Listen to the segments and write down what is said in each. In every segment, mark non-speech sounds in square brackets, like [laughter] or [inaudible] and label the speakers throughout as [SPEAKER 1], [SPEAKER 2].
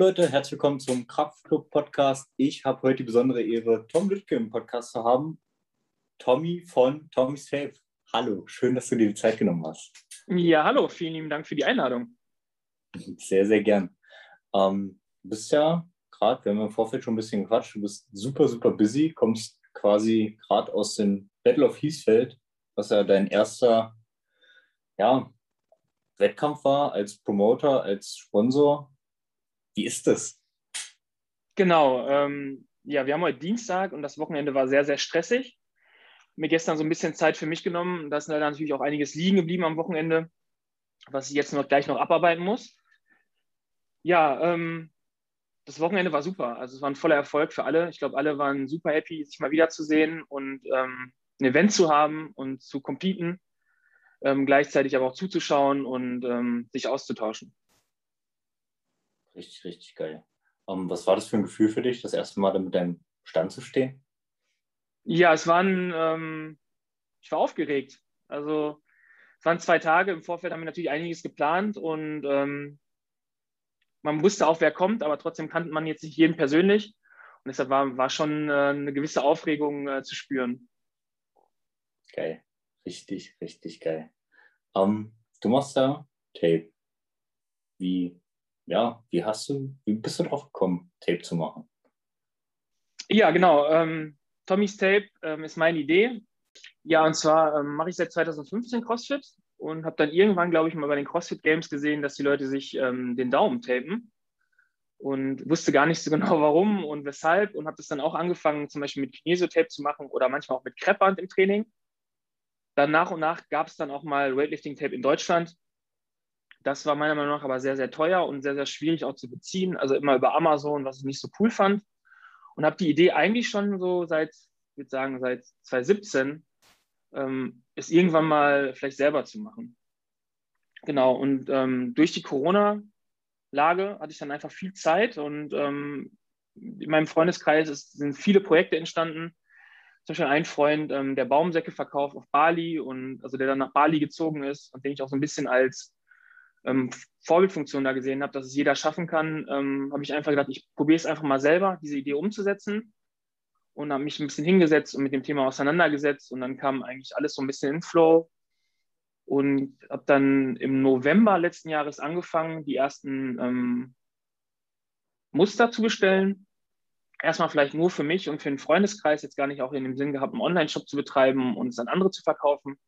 [SPEAKER 1] Leute, herzlich willkommen zum Kraftclub Podcast. Ich habe heute die besondere Ehre, Tom Lüttke im Podcast zu haben. Tommy von Tommy's Tape. Hallo, schön, dass du dir die Zeit genommen hast.
[SPEAKER 2] Ja, hallo, vielen lieben Dank für die Einladung.
[SPEAKER 1] Sehr, sehr gern. Ähm, du bist ja gerade, wir haben im Vorfeld schon ein bisschen gequatscht, du bist super, super busy, kommst quasi gerade aus dem Battle of Hiesfeld, was ja dein erster ja, Wettkampf war als Promoter, als Sponsor. Wie ist das?
[SPEAKER 2] Genau, ähm, ja, wir haben heute Dienstag und das Wochenende war sehr, sehr stressig. Mir gestern so ein bisschen Zeit für mich genommen. Da ist leider natürlich auch einiges liegen geblieben am Wochenende, was ich jetzt noch gleich noch abarbeiten muss. Ja, ähm, das Wochenende war super. Also es war ein voller Erfolg für alle. Ich glaube, alle waren super happy, sich mal wiederzusehen und ähm, ein Event zu haben und zu competen, ähm, gleichzeitig aber auch zuzuschauen und ähm, sich auszutauschen.
[SPEAKER 1] Richtig, richtig geil. Um, ähm, was war das für ein Gefühl für dich, das erste Mal mit deinem Stand zu stehen?
[SPEAKER 2] Ja, es waren, ähm, ich war aufgeregt. Also es waren zwei Tage. Im Vorfeld haben wir natürlich einiges geplant und ähm, man wusste auch, wer kommt, aber trotzdem kannte man jetzt nicht jeden persönlich. Und deshalb war, war schon äh, eine gewisse Aufregung äh, zu spüren.
[SPEAKER 1] Geil. Richtig, richtig geil. Um, du machst da Tape. Wie ja, wie hast du, wie bist du drauf gekommen, Tape zu machen?
[SPEAKER 2] Ja, genau. Ähm, Tommy's Tape ähm, ist meine Idee. Ja, und zwar ähm, mache ich seit 2015 CrossFit und habe dann irgendwann, glaube ich, mal bei den CrossFit Games gesehen, dass die Leute sich ähm, den Daumen tapen und wusste gar nicht so [laughs] genau warum und weshalb und habe das dann auch angefangen, zum Beispiel mit Kinesiotape zu machen oder manchmal auch mit Kreppband im Training. Dann nach und nach gab es dann auch mal Weightlifting Tape in Deutschland das war meiner Meinung nach aber sehr, sehr teuer und sehr, sehr schwierig auch zu beziehen. Also immer über Amazon, was ich nicht so cool fand. Und habe die Idee eigentlich schon so seit, ich würde sagen, seit 2017, ähm, es irgendwann mal vielleicht selber zu machen. Genau, und ähm, durch die Corona-Lage hatte ich dann einfach viel Zeit und ähm, in meinem Freundeskreis ist, sind viele Projekte entstanden. Zum Beispiel ein Freund, ähm, der Baumsäcke verkauft auf Bali und also der dann nach Bali gezogen ist und den ich auch so ein bisschen als ähm, Vorbildfunktion da gesehen habe, dass es jeder schaffen kann, ähm, habe ich einfach gedacht, ich probiere es einfach mal selber, diese Idee umzusetzen und habe mich ein bisschen hingesetzt und mit dem Thema auseinandergesetzt und dann kam eigentlich alles so ein bisschen in Flow und habe dann im November letzten Jahres angefangen, die ersten ähm, Muster zu bestellen. Erstmal vielleicht nur für mich und für den Freundeskreis, jetzt gar nicht auch in dem Sinn gehabt, einen Online-Shop zu betreiben und es an andere zu verkaufen.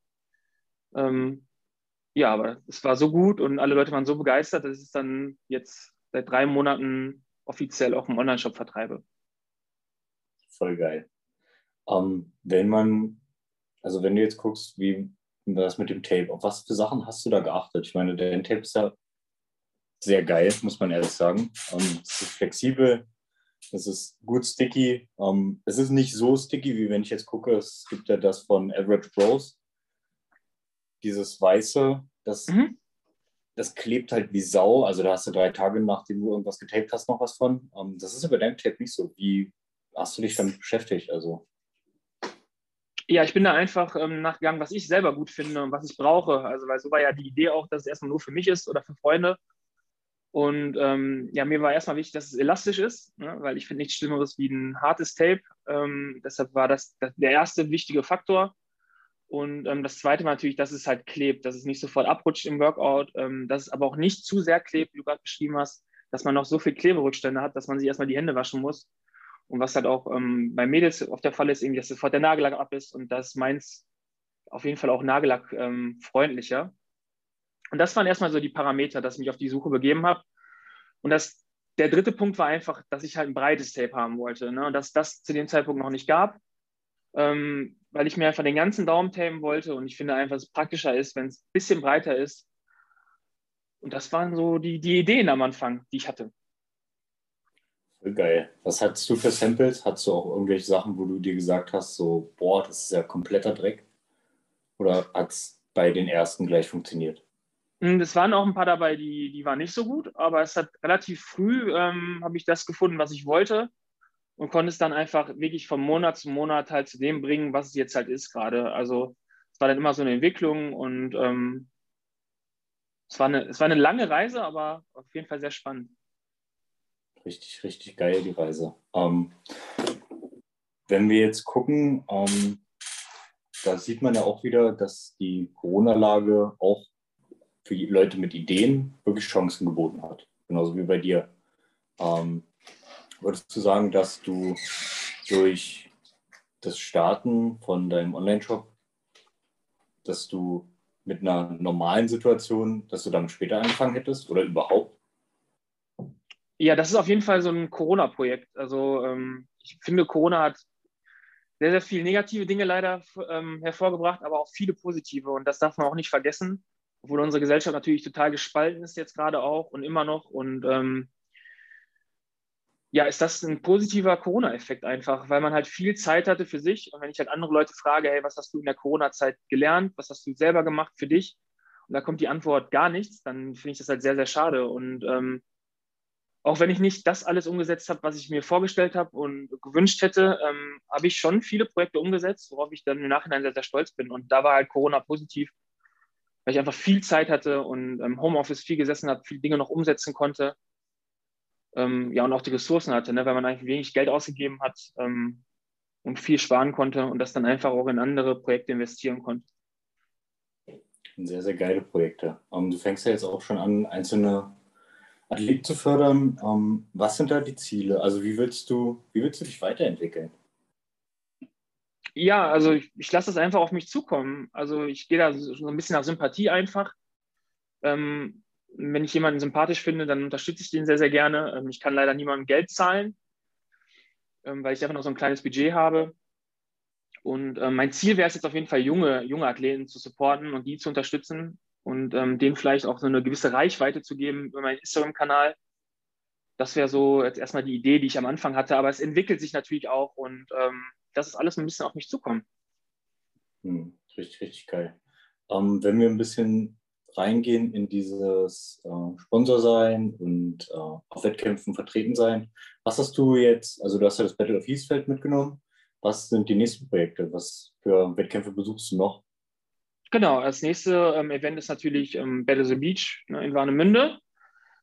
[SPEAKER 2] Ähm, ja, aber es war so gut und alle Leute waren so begeistert, dass ich es dann jetzt seit drei Monaten offiziell auch im Online-Shop vertreibe.
[SPEAKER 1] Voll geil. Ähm, wenn man, also wenn du jetzt guckst, wie das mit dem Tape, auf was für Sachen hast du da geachtet? Ich meine, dein Tape ist ja sehr geil, muss man ehrlich sagen. Ähm, es ist flexibel, es ist gut sticky. Ähm, es ist nicht so sticky, wie wenn ich jetzt gucke, es gibt ja das von Average Bros dieses Weiße, das, mhm. das klebt halt wie Sau. Also da hast du drei Tage, nachdem du irgendwas getaped hast, noch was von. Um, ähm, das ist aber deinem Tape nicht so. Wie hast du dich damit beschäftigt? Also
[SPEAKER 2] ja, ich bin da einfach ähm, nachgegangen, was ich selber gut finde und was ich brauche. Also, weil so war ja die Idee auch, dass es erstmal nur für mich ist oder für Freunde. Und ähm, ja, mir war erstmal wichtig, dass es elastisch ist, ne? weil ich finde nichts Schlimmeres wie ein hartes Tape. Ähm, deshalb war das, das, der erste wichtige Faktor. Und ähm, das zweite war natürlich, dass es halt klebt, dass es nicht sofort abrutscht im Workout, ähm, dass es aber auch nicht zu sehr klebt, wie du gerade beschrieben hast, dass man noch so viel Kleberückstände hat, dass man sich erstmal die Hände waschen muss. Und was halt auch ähm, bei Mädels oft der Fall ist, irgendwie, dass sofort der Nagellack ab ist und das meins auf jeden Fall auch Nagellack ähm, freundlicher. Und das waren erstmal so die Parameter, dass ich mich auf die Suche begeben habe. Und das, der dritte Punkt war einfach, dass ich halt ein breites Tape haben wollte. Ne? Und dass das zu dem Zeitpunkt noch nicht gab ähm, weil ich mir einfach den ganzen Daumen tapen wollte und ich finde einfach, dass es praktischer ist, wenn es ein bisschen breiter ist. Und das waren so die, die Ideen am Anfang, die ich hatte.
[SPEAKER 1] Geil. Was hattest du für Samples? Hattest du auch irgendwelche Sachen, wo du dir gesagt hast, so, boah, das ist ja kompletter Dreck? Oder hat es bei den ersten gleich funktioniert?
[SPEAKER 2] Hm, es waren auch ein paar dabei, die, die waren nicht so gut, aber es hat relativ früh, ähm, habe ich das gefunden, was ich wollte und konnte es dann einfach wirklich von Monat zu Monat halt zu dem bringen, was es jetzt halt ist gerade. Also es war dann immer so eine Entwicklung und ähm, es, war eine, es war eine lange Reise, aber auf jeden Fall sehr spannend.
[SPEAKER 1] Richtig, richtig geil, die Reise. Ähm, wenn wir jetzt gucken, ähm, da sieht man ja auch wieder, dass die Corona-Lage auch für Leute mit Ideen wirklich Chancen geboten hat. Genauso wie bei dir. Ähm, würdest du sagen, dass du durch das Starten von deinem Online-Shop, dass du mit einer normalen Situation, dass du damit später angefangen hättest oder überhaupt?
[SPEAKER 2] Ja, das ist auf jeden Fall so ein Corona-Projekt. Also ähm, ich finde, Corona hat sehr, sehr viele negative Dinge leider ähm, hervorgebracht, aber auch viele positive. Und das darf man auch nicht vergessen, obwohl unsere Gesellschaft natürlich total gespalten ist jetzt gerade auch und immer noch. Und ähm, ja, ist das ein positiver Corona-Effekt einfach, weil man halt viel Zeit hatte für sich. Und wenn ich halt andere Leute frage, hey, was hast du in der Corona-Zeit gelernt? Was hast du selber gemacht für dich? Und da kommt die Antwort gar nichts, dann finde ich das halt sehr, sehr schade. Und ähm, auch wenn ich nicht das alles umgesetzt habe, was ich mir vorgestellt habe und gewünscht hätte, ähm, habe ich schon viele Projekte umgesetzt, worauf ich dann im Nachhinein sehr, sehr stolz bin. Und da war halt Corona positiv, weil ich einfach viel Zeit hatte und im Homeoffice viel gesessen habe, viele Dinge noch umsetzen konnte ähm, ja, und auch die Ressourcen hatte, ne, weil man eigentlich wenig Geld ausgegeben hat ähm, und viel sparen konnte und das dann einfach auch in andere Projekte investieren konnte.
[SPEAKER 1] Sehr, sehr geile Projekte. Um, ähm, du fängst ja jetzt auch schon an, einzelne Athleten zu fördern. Um, ähm, was sind da die Ziele? Also wie willst du, wie willst du dich weiterentwickeln?
[SPEAKER 2] Ja, also ich, ich lasse das einfach auf mich zukommen. Also ich gehe da so ein bisschen nach Sympathie einfach. Ähm, wenn ich jemanden sympathisch finde, dann unterstütze ich den sehr, sehr gerne. Ähm, ich kann leider niemandem Geld zahlen, ähm, weil ich einfach noch so ein kleines Budget habe. Und ähm, mein Ziel wäre es jetzt auf jeden Fall, junge, junge Athleten zu supporten und die zu unterstützen und denen vielleicht auch so eine gewisse Reichweite zu geben über meinen Instagram-Kanal. Das wäre so jetzt erstmal die Idee, die ich am Anfang hatte. Aber es entwickelt sich natürlich auch und das ist alles ein bisschen auf mich zukommen.
[SPEAKER 1] Hm, richtig, richtig geil. Ähm, wenn wir ein bisschen reingehen in dieses äh, Sponsor sein und äh, auf Wettkämpfen vertreten sein. Was hast du jetzt, also du hast ja das Battle of Eastfeld mitgenommen. Was sind die nächsten Projekte? Was für Wettkämpfe besuchst du noch?
[SPEAKER 2] Genau, das nächste ähm, Event ist natürlich ähm, Battle the Beach ne, in Warnemünde.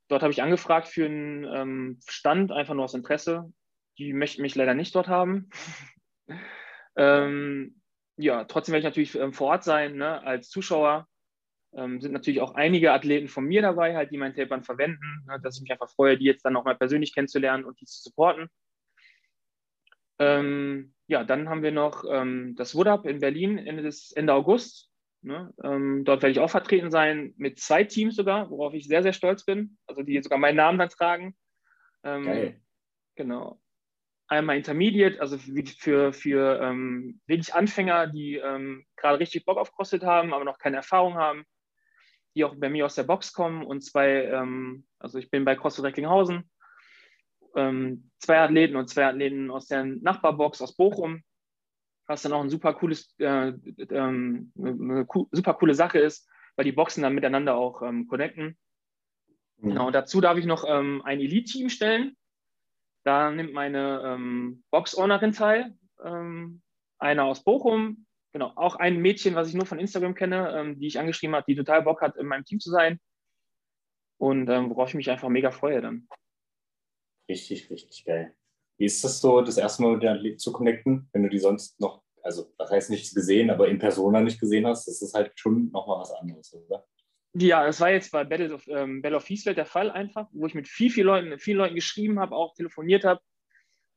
[SPEAKER 2] Dort habe ich angefragt für einen ähm, Stand, einfach nur aus Interesse. Die möchten mich leider nicht dort haben. [laughs] Ähm, ja, trotzdem werde ich natürlich ähm, vor Ort sein, ne, als Zuschauer ähm, sind natürlich auch einige Athleten von mir dabei, halt, die mein Tapern verwenden, ne, dass ich mich einfach freue, die jetzt dann nochmal persönlich kennenzulernen und die zu supporten. Ähm, ja, dann haben wir noch ähm, das Wood Up in Berlin Ende, des, Ende August. Ne? Ähm, dort werde ich auch vertreten sein, mit zwei Teams sogar, worauf ich sehr, sehr stolz bin. Also die sogar meinen Namen dann tragen. Ähm, Geil. Genau. Einmal Intermediate, also für, für, ähm, wirklich Anfänger, die gerade richtig Bock auf CrossFit haben, aber noch keine Erfahrung haben die auch bei mir aus der Box kommen und zwei, ähm, also ich bin bei CrossFit Recklinghausen, ähm, zwei Athleten und zwei Athleten aus der Nachbarbox aus Bochum, was dann auch ein super cooles, äh, ähm, eine super coole Sache ist, weil die Boxen dann miteinander auch ähm, connecten. Mhm. Genau, dazu darf ich noch ähm, ein Elite-Team stellen. Da nimmt meine ähm, Box-Ownerin teil, einer aus Bochum, genau, auch ein Mädchen, was ich nur von Instagram kenne, ähm, die ich angeschrieben habe, die total Bock hat, in meinem Team zu sein. Und ähm, worauf ich mich einfach mega freue dann.
[SPEAKER 1] Richtig, richtig geil. Wie ist das so, das erste Mal mit der zu connecten, wenn du die sonst noch, also das heißt nichts gesehen, aber in Persona nicht gesehen hast? Das ist halt schon nochmal was anderes, oder?
[SPEAKER 2] Ja, das war jetzt bei Battle of, ähm, Battle of Fiesfeld der Fall einfach, wo ich mit viel, viel Leuten, vielen Leuten geschrieben habe, auch telefoniert habe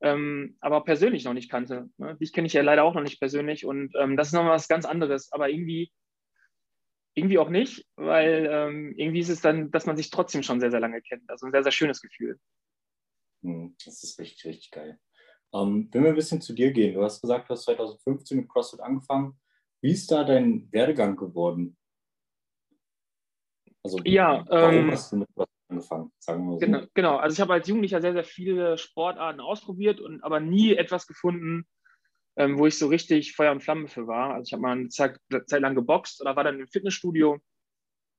[SPEAKER 2] ähm, aber persönlich noch nicht kannte. Ne? Dich kenne ich ja leider auch noch nicht persönlich und ähm, das ist nochmal was ganz anderes, aber irgendwie, irgendwie auch nicht, weil ähm, irgendwie ist es dann, dass man sich trotzdem schon sehr, sehr lange kennt. Also ein sehr, sehr schönes Gefühl.
[SPEAKER 1] Hm, das ist richtig, richtig geil. Ähm, wenn wir ein bisschen zu dir gehen, du hast gesagt, du hast 2015 mit CrossFit angefangen. Wie ist da dein Werdegang geworden?
[SPEAKER 2] Also, ja, warum ähm,
[SPEAKER 1] hast du mit CrossFit angefangen,
[SPEAKER 2] sagen wir so. Genau, genau. also ich habe als Jugendlicher sehr, sehr viele Sportarten ausprobiert und aber nie etwas gefunden, ähm, wo ich so richtig Feuer und Flamme für war. Also ich habe mal eine Zeit, Zeit, lang geboxt oder war dann im Fitnessstudio,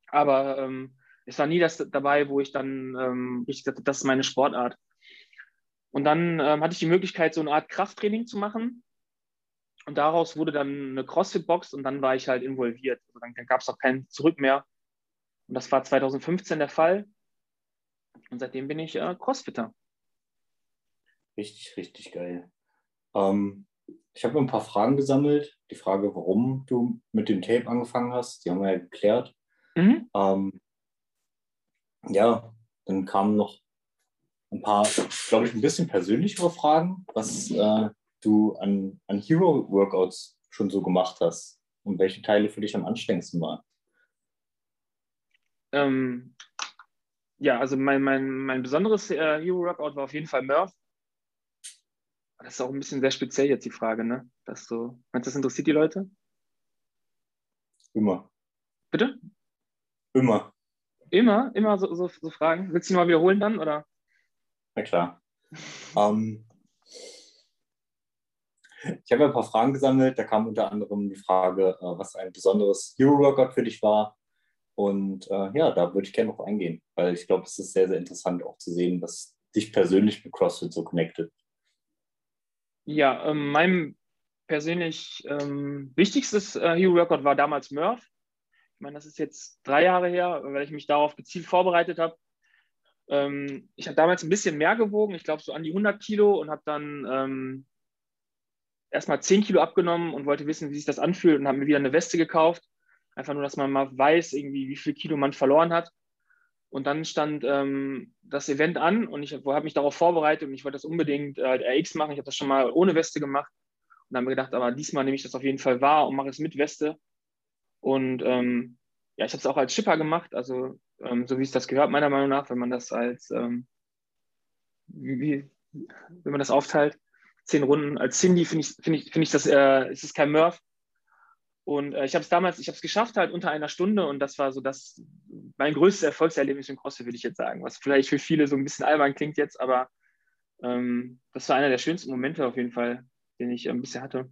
[SPEAKER 2] aber ähm, es war nie das dabei, wo ich dann ähm, richtig dachte, das ist meine Sportart. Und dann ähm, hatte ich die Möglichkeit, so eine Art Krafttraining zu machen. Und daraus wurde dann eine CrossFit-Box und dann war ich halt involviert. Also dann, dann gab es auch kein Zurück mehr. Und das war 2015 der Fall. Und seitdem bin ich äh, Crossfitter.
[SPEAKER 1] Richtig, richtig geil. Ähm, ich habe ein paar Fragen gesammelt. Die Frage, warum du mit dem Tape angefangen hast, die haben wir ja geklärt. Mhm. Ähm, ja, dann kamen noch ein paar, glaube ich, ein bisschen persönlichere Fragen, was äh, du an, an Hero-Workouts schon so gemacht hast und welche Teile für dich am anstrengendsten waren.
[SPEAKER 2] Ähm, ja, also mein, mein, mein besonderes äh, Hero-Workout war auf jeden Fall Murph. Das ist auch ein bisschen sehr speziell jetzt die Frage, ne? Dass so, meinst du, das interessiert die Leute?
[SPEAKER 1] Immer.
[SPEAKER 2] Bitte?
[SPEAKER 1] Immer.
[SPEAKER 2] Immer? Immer so, so, so Fragen? Willst du die mal wiederholen dann, oder?
[SPEAKER 1] Na klar. [laughs] ähm, ich habe ein paar Fragen gesammelt. Da kam unter anderem die Frage, äh, was ein besonderes Hero-Workout für dich war. Und äh, ja, da würde ich gerne noch eingehen, weil ich glaube, es ist sehr, sehr interessant auch zu sehen, was dich persönlich mit CrossFit so connected.
[SPEAKER 2] Ja, ähm, mein persönlich ähm, wichtigstes äh, Hero Workout war damals Murph. Ich meine, das ist jetzt drei Jahre her, weil ich mich darauf gezielt vorbereitet habe. Ähm, ich habe damals ein bisschen mehr gewogen, ich glaube so an die 100 Kilo und habe dann ähm, erstmal 10 Kilo abgenommen und wollte wissen, wie sich das anfühlt und habe mir wieder eine Weste gekauft. Einfach nur, dass man mal weiß, irgendwie, wie viel Kilo man verloren hat. Und dann stand ähm, das Event an und ich habe mich darauf vorbereitet und ich wollte das unbedingt äh, RX machen. Ich habe das schon mal ohne Weste gemacht und habe mir gedacht, aber diesmal nehme ich das auf jeden Fall wahr und mache es mit Weste. Und ähm, ja, ich habe es auch als Schipper gemacht, also ähm, so wie es das gehört, meiner Meinung nach, wenn man das als, ähm, wie, wenn man das aufteilt, zehn Runden. Als Cindy finde ich, finde ich, finde ich das, äh, ist es kein Murph, und äh, ich habe es damals, ich habe es geschafft halt unter einer Stunde und das war so das mein größtes Erfolgserlebnis im CrossFit, würde ich jetzt sagen. Was vielleicht für viele so ein bisschen albern klingt jetzt, aber ähm, das war einer der schönsten Momente auf jeden Fall, den ich ein bisschen hatte.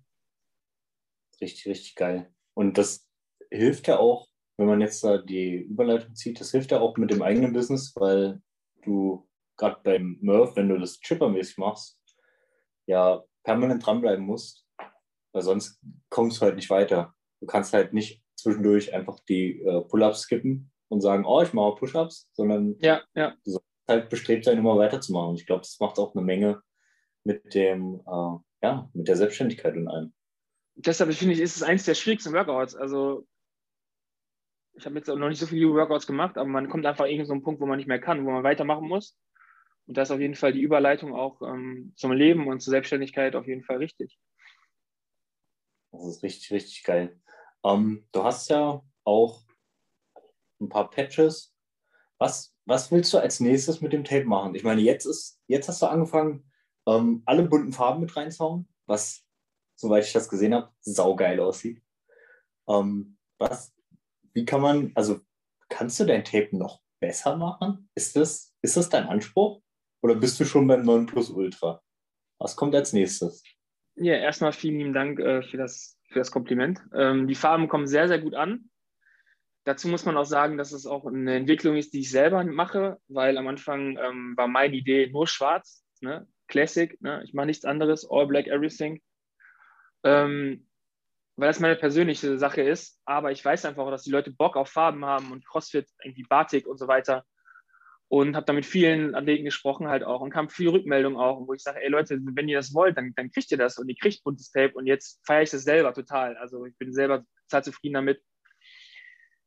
[SPEAKER 1] Richtig, richtig geil. Und das hilft ja auch, wenn man jetzt da die Überleitung zieht, das hilft ja auch mit dem eigenen Business, weil du gerade beim Murph, wenn du das chippermäßig machst, ja permanent dranbleiben musst, weil sonst kommst du halt nicht weiter. Du kannst halt nicht zwischendurch einfach die äh, Pull-ups skippen und sagen, oh, ich mache Push-ups, sondern
[SPEAKER 2] ja, ja.
[SPEAKER 1] du sollst halt bestrebt sein, immer weiterzumachen. Ich glaube, das macht auch eine Menge mit dem, äh, ja, mit der Selbstständigkeit und allem.
[SPEAKER 2] Deshalb finde ich, ist es eins der schwierigsten Workouts. Also ich habe jetzt auch noch nicht so viele Workouts gemacht, aber man kommt einfach irgendwo so einen Punkt, wo man nicht mehr kann, wo man weitermachen muss. Und da ist auf jeden Fall die Überleitung auch ähm, zum Leben und zur Selbstständigkeit auf jeden Fall richtig.
[SPEAKER 1] Das ist richtig, richtig geil. Ähm, du hast ja auch ein paar Patches. Was, was willst du als nächstes mit dem Tape machen? Ich meine, jetzt, ist, jetzt hast du angefangen, ähm, alle bunten Farben mit reinzuhauen, was, soweit ich das gesehen habe, saugeil aussieht. Ähm, was, wie kann man, also kannst du dein Tape noch besser machen? Ist das, ist das dein Anspruch? Oder bist du schon beim 9 Plus Ultra? Was kommt als nächstes?
[SPEAKER 2] Ja, erstmal vielen lieben Dank äh, für, das, für das Kompliment. Ähm, die Farben kommen sehr, sehr gut an. Dazu muss man auch sagen, dass es auch eine Entwicklung ist, die ich selber mache, weil am Anfang ähm, war meine Idee nur schwarz, ne? Classic, ne? ich mache nichts anderes, all black everything. Ähm, weil das meine persönliche Sache ist, aber ich weiß einfach dass die Leute Bock auf Farben haben und CrossFit, irgendwie Batik und so weiter und habe da mit vielen Athleten gesprochen halt auch und kam viel Rückmeldung auch, wo ich sage, ey Leute, wenn ihr das wollt, dann, dann kriegt ihr das und ihr kriegt buntes Tape und jetzt feiere ich das selber total. Also ich bin selber total zufrieden damit.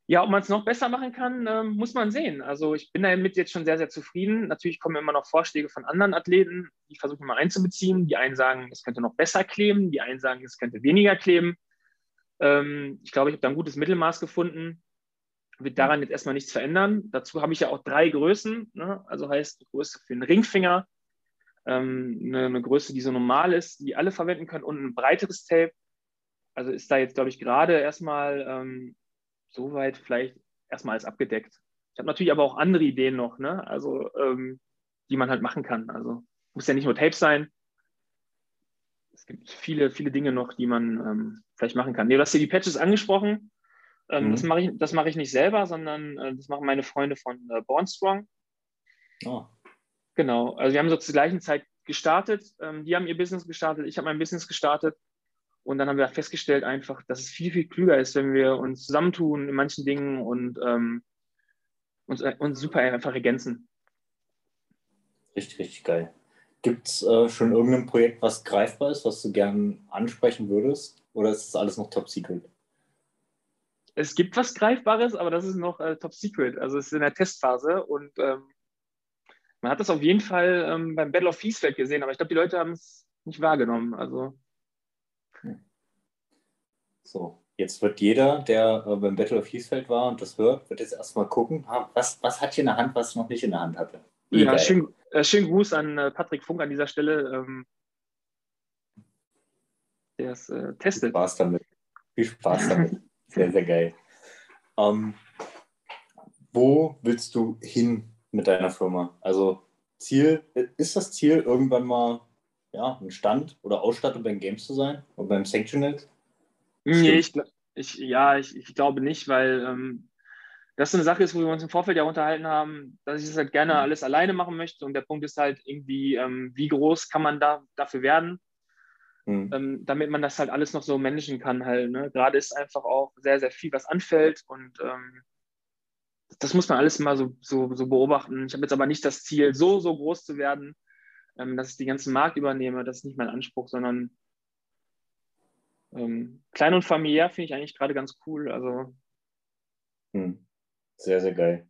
[SPEAKER 2] Ja, ob man es noch besser machen kann, äh, muss man sehen. Also ich bin damit jetzt schon sehr, sehr zufrieden. Natürlich kommen immer noch Vorschläge von anderen Athleten, die versuche ich mal einzubeziehen. Die einen sagen, es könnte noch besser kleben, die einen sagen, es könnte weniger kleben. Ähm, ich glaube, ich habe da ein gutes Mittelmaß gefunden wird daran jetzt erstmal nichts verändern. Dazu habe ich ja auch drei Größen, ne? also heißt eine Größe für den Ringfinger, ähm, eine, eine, Größe, die so normal ist, die alle verwenden können und ein breiteres Tape. Also ist da jetzt, glaube ich, gerade erstmal ähm, soweit vielleicht erstmal alles abgedeckt. Ich habe natürlich aber auch andere Ideen noch, ne? also ähm, die man halt machen kann. Also muss ja nicht nur Tape sein. Es gibt viele, viele Dinge noch, die man ähm, vielleicht machen kann. Nee, du hast hier die Patches angesprochen. Ähm, mhm. Das mache ich, mach ich nicht selber, sondern äh, das machen meine Freunde von äh, Born Strong. Oh. Genau, also wir haben so zur gleichen Zeit gestartet. Ähm, die haben ihr Business gestartet, ich habe mein Business gestartet. Und dann haben wir festgestellt einfach, dass es viel, viel klüger ist, wenn wir uns zusammentun in manchen Dingen und ähm, uns, äh, uns super einfach ergänzen.
[SPEAKER 1] Richtig, richtig geil. Gibt es äh, schon irgendein Projekt, was greifbar ist, was du gern ansprechen würdest? Oder ist das alles noch top secret?
[SPEAKER 2] Es gibt was Greifbares, aber das ist noch äh, top secret. Also es ist in der Testphase und ähm, man hat das auf jeden Fall ähm, beim Battle of Fiesfeld gesehen, aber ich glaube, die Leute haben es nicht wahrgenommen. Also.
[SPEAKER 1] So, jetzt wird jeder, der äh, beim Battle of Fiesfeld war und das hört, wird jetzt erstmal gucken, was, was hat hier in der Hand, was noch nicht in der Hand hatte.
[SPEAKER 2] Ja, schön, äh, schönen Gruß an äh, Patrick Funk an dieser Stelle. Ähm, der es äh, testet.
[SPEAKER 1] Viel Spaß damit. Viel Spaß damit. Sehr, sehr geil. Ähm, wo willst du hin mit deiner Firma? Also Ziel, ist das Ziel irgendwann mal ja, ein Stand oder Ausstattung beim Games zu sein oder beim Sanctionals?
[SPEAKER 2] Nee, ich, ich, ja, ich, ich glaube nicht, weil ähm, das so eine Sache ist, wo wir uns im Vorfeld ja unterhalten haben, dass ich das halt gerne mhm. alles alleine machen möchte. Und der Punkt ist halt irgendwie, ähm, wie groß kann man da dafür werden, mhm. ähm, damit man das halt alles noch so managen kann halt. Ne? Gerade ist einfach auch sehr, sehr viel, was anfällt und ähm, das muss man alles mal so, so, so beobachten. Ich habe jetzt aber nicht das Ziel, so, so groß zu werden, ähm, dass ich den ganzen Markt übernehme. Das ist nicht mein Anspruch, sondern ähm, klein und familiär finde ich eigentlich gerade ganz cool. Also.
[SPEAKER 1] Hm. Sehr, sehr geil.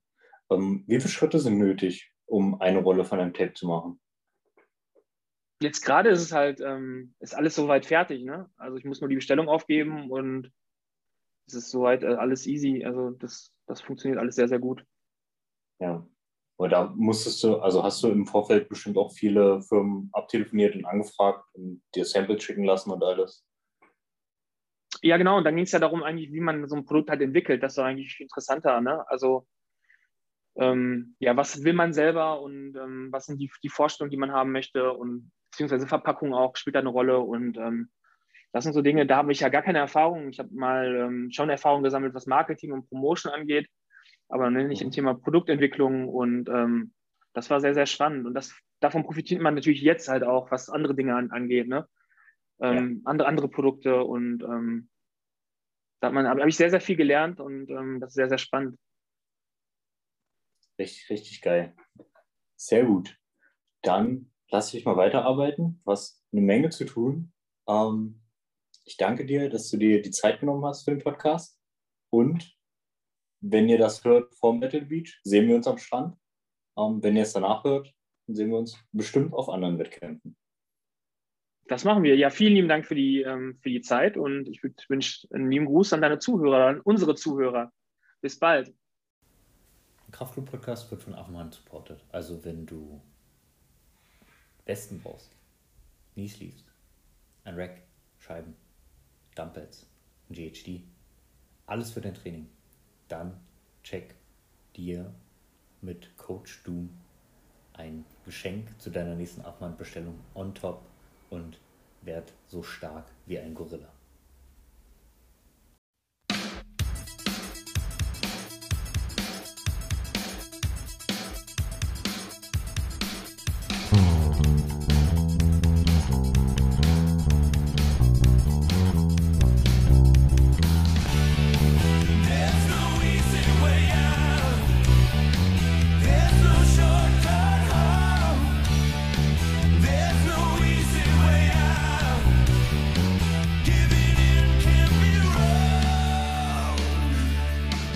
[SPEAKER 1] Ähm, wie viele Schritte sind nötig, um eine Rolle von einem Tape zu machen?
[SPEAKER 2] Jetzt gerade ist es halt, ähm, ist alles soweit fertig. Ne? Also ich muss nur die Bestellung aufgeben und es ist soweit äh, alles easy. Also das das funktioniert alles sehr, sehr gut.
[SPEAKER 1] Ja. Aber da musstest du, also hast du im Vorfeld bestimmt auch viele Firmen abtelefoniert und angefragt und dir Samples schicken lassen und alles.
[SPEAKER 2] Ja, genau. Und dann ging es ja darum, eigentlich, wie man so ein Produkt halt entwickelt. Das war eigentlich interessanter. Ne? Also, ähm, ja, was will man selber und ähm, was sind die, die Vorstellungen, die man haben möchte und beziehungsweise Verpackung auch spielt da eine Rolle und ähm, das sind so Dinge, da habe ich ja gar keine Erfahrung. Ich habe mal ähm, schon Erfahrung gesammelt, was Marketing und Promotion angeht, aber nicht im mhm. Thema Produktentwicklung und ähm, das war sehr, sehr spannend. Und das, davon profitiert man natürlich jetzt halt auch, was andere Dinge an, angeht, ne? Ähm, ja. andere, andere Produkte und ähm, da habe hab ich sehr, sehr viel gelernt und ähm, das ist sehr, sehr spannend.
[SPEAKER 1] Richtig, richtig geil. Sehr gut. Dann lass ich mal weiterarbeiten. Du hast eine Menge zu tun. Ähm, ich danke dir, dass du dir die Zeit genommen hast für den Podcast. Und wenn ihr das hört vom Metal Beach, sehen wir uns am Strand. Ähm, wenn ihr es danach hört, dann sehen wir uns bestimmt auf anderen Wettkämpfen.
[SPEAKER 2] Das machen wir. Ja, vielen lieben Dank für die, ähm, für die Zeit und ich wünsche einen lieben Gruß an deine Zuhörer, an unsere Zuhörer. Bis bald.
[SPEAKER 1] Der Kraftclub Podcast wird von Achmann supported. Also wenn du Westen brauchst, Knees liest, ein Rack, Scheiben, Dumbbells, GHD, alles für dein Training. Dann check dir mit Coach Doom ein Geschenk zu deiner nächsten Abmannbestellung on top und werd so stark wie ein Gorilla.